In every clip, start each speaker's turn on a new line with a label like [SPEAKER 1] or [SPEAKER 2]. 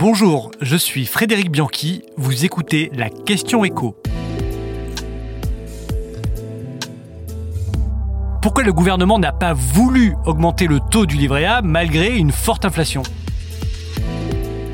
[SPEAKER 1] Bonjour, je suis Frédéric Bianchi, vous écoutez la question écho. Pourquoi le gouvernement n'a pas voulu augmenter le taux du livret A malgré une forte inflation?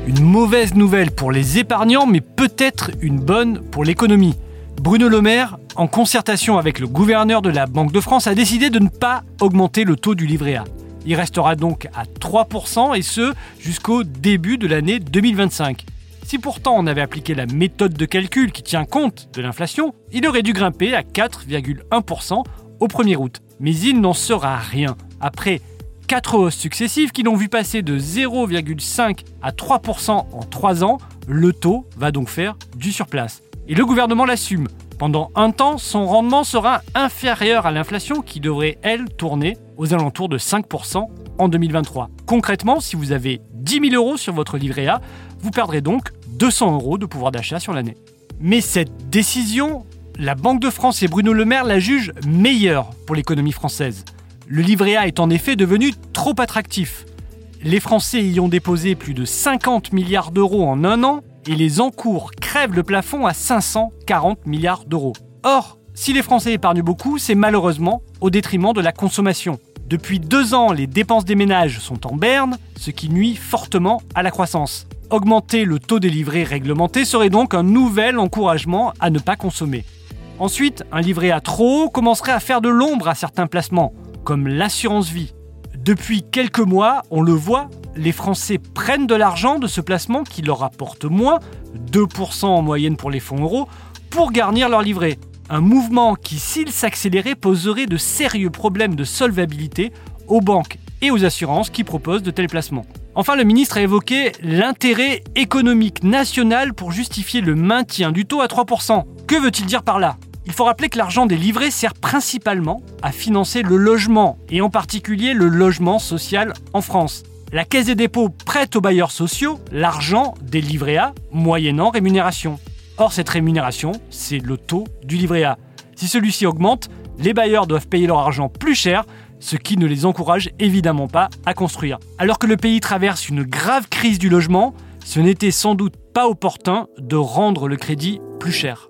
[SPEAKER 1] Une mauvaise nouvelle pour les épargnants, mais peut-être une bonne pour l'économie. Bruno Le Maire, en concertation avec le gouverneur de la Banque de France, a décidé de ne pas augmenter le taux du livret A. Il restera donc à 3% et ce jusqu'au début de l'année 2025. Si pourtant on avait appliqué la méthode de calcul qui tient compte de l'inflation, il aurait dû grimper à 4,1% au 1er août. Mais il n'en sera rien. Après 4 hausses successives qui l'ont vu passer de 0,5 à 3% en 3 ans, le taux va donc faire du surplace. Et le gouvernement l'assume. Pendant un temps, son rendement sera inférieur à l'inflation qui devrait, elle, tourner aux alentours de 5% en 2023. Concrètement, si vous avez 10 000 euros sur votre livret A, vous perdrez donc 200 euros de pouvoir d'achat sur l'année. Mais cette décision, la Banque de France et Bruno Le Maire la jugent meilleure pour l'économie française. Le livret A est en effet devenu trop attractif. Les Français y ont déposé plus de 50 milliards d'euros en un an et les encours crèvent le plafond à 540 milliards d'euros. Or, si les Français épargnent beaucoup, c'est malheureusement au détriment de la consommation. Depuis deux ans, les dépenses des ménages sont en berne, ce qui nuit fortement à la croissance. Augmenter le taux des livrets réglementés serait donc un nouvel encouragement à ne pas consommer. Ensuite, un livret à trop haut commencerait à faire de l'ombre à certains placements, comme l'assurance vie. Depuis quelques mois, on le voit, les Français prennent de l'argent de ce placement qui leur rapporte moins, 2% en moyenne pour les fonds euros, pour garnir leur livret. Un mouvement qui, s'il s'accélérait, poserait de sérieux problèmes de solvabilité aux banques et aux assurances qui proposent de tels placements. Enfin, le ministre a évoqué l'intérêt économique national pour justifier le maintien du taux à 3%. Que veut-il dire par là? Il faut rappeler que l'argent des livrets sert principalement à financer le logement, et en particulier le logement social en France. La Caisse des dépôts prête aux bailleurs sociaux l'argent des livrets moyennant rémunération. Or, cette rémunération, c'est le taux du livret A. Si celui-ci augmente, les bailleurs doivent payer leur argent plus cher, ce qui ne les encourage évidemment pas à construire. Alors que le pays traverse une grave crise du logement, ce n'était sans doute pas opportun de rendre le crédit plus cher.